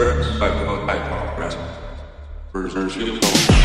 Back, I call, back, back, back,